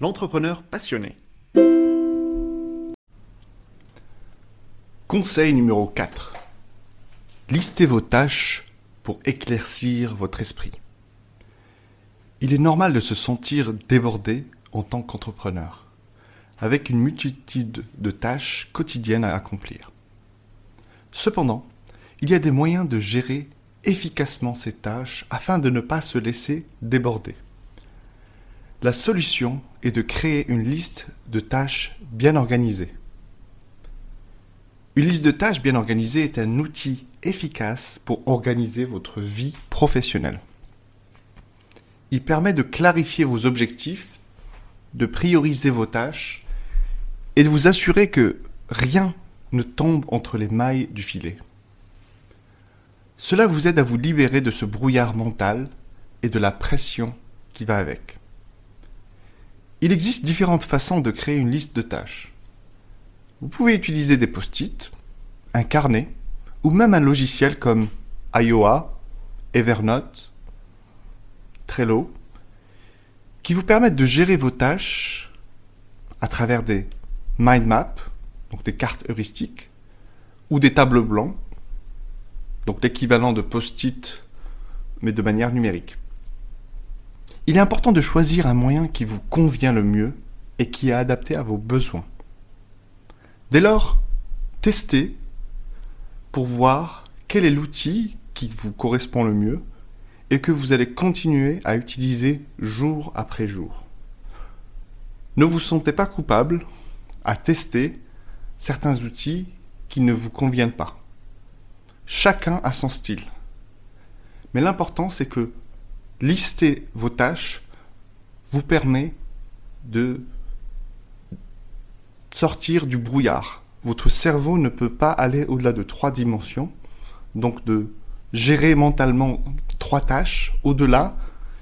l'entrepreneur passionné. Conseil numéro 4. Listez vos tâches pour éclaircir votre esprit. Il est normal de se sentir débordé en tant qu'entrepreneur, avec une multitude de tâches quotidiennes à accomplir. Cependant, il y a des moyens de gérer efficacement ces tâches afin de ne pas se laisser déborder. La solution est de créer une liste de tâches bien organisée. Une liste de tâches bien organisée est un outil efficace pour organiser votre vie professionnelle. Il permet de clarifier vos objectifs, de prioriser vos tâches et de vous assurer que rien ne tombe entre les mailles du filet. Cela vous aide à vous libérer de ce brouillard mental et de la pression qui va avec. Il existe différentes façons de créer une liste de tâches. Vous pouvez utiliser des post-it, un carnet ou même un logiciel comme Iowa, Evernote, Trello, qui vous permettent de gérer vos tâches à travers des mind maps, donc des cartes heuristiques, ou des tableaux blancs, donc l'équivalent de post-it, mais de manière numérique. Il est important de choisir un moyen qui vous convient le mieux et qui est adapté à vos besoins. Dès lors, testez pour voir quel est l'outil qui vous correspond le mieux et que vous allez continuer à utiliser jour après jour. Ne vous sentez pas coupable à tester certains outils qui ne vous conviennent pas. Chacun a son style. Mais l'important, c'est que lister vos tâches vous permet de sortir du brouillard. Votre cerveau ne peut pas aller au-delà de trois dimensions, donc de gérer mentalement trois tâches, au-delà,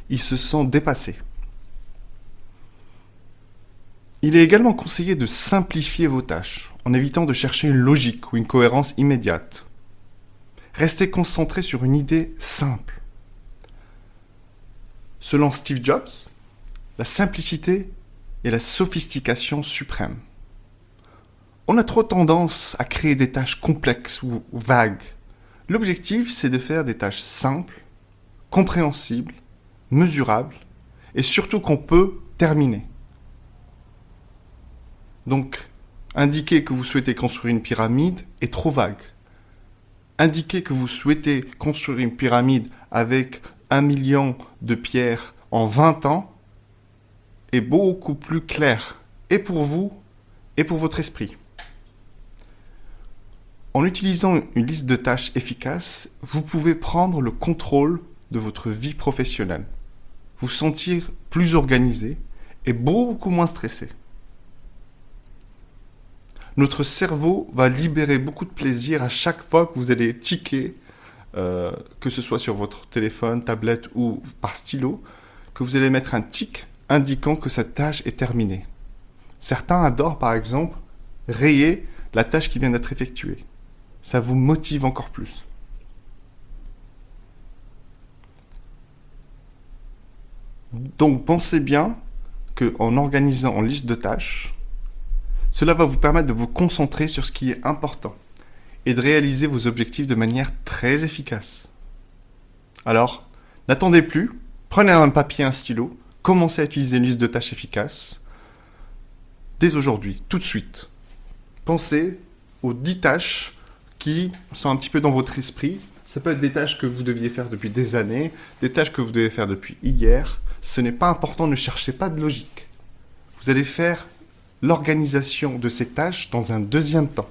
il se sent dépassé. Il est également conseillé de simplifier vos tâches en évitant de chercher une logique ou une cohérence immédiate. Restez concentré sur une idée simple. Selon Steve Jobs, la simplicité est la sophistication suprême. On a trop tendance à créer des tâches complexes ou vagues. L'objectif, c'est de faire des tâches simples, compréhensibles, mesurables et surtout qu'on peut terminer. Donc, indiquer que vous souhaitez construire une pyramide est trop vague. Indiquer que vous souhaitez construire une pyramide avec million de pierres en 20 ans est beaucoup plus clair, et pour vous, et pour votre esprit. En utilisant une liste de tâches efficace, vous pouvez prendre le contrôle de votre vie professionnelle, vous sentir plus organisé et beaucoup moins stressé. Notre cerveau va libérer beaucoup de plaisir à chaque fois que vous allez ticker euh, que ce soit sur votre téléphone, tablette ou par stylo, que vous allez mettre un tic indiquant que cette tâche est terminée. Certains adorent par exemple rayer la tâche qui vient d'être effectuée. Ça vous motive encore plus. Donc pensez bien qu'en organisant en liste de tâches, cela va vous permettre de vous concentrer sur ce qui est important et de réaliser vos objectifs de manière très efficace. Alors, n'attendez plus, prenez un papier, un stylo, commencez à utiliser une liste de tâches efficaces dès aujourd'hui, tout de suite. Pensez aux 10 tâches qui sont un petit peu dans votre esprit. Ça peut être des tâches que vous deviez faire depuis des années, des tâches que vous devez faire depuis hier. Ce n'est pas important, ne cherchez pas de logique. Vous allez faire l'organisation de ces tâches dans un deuxième temps.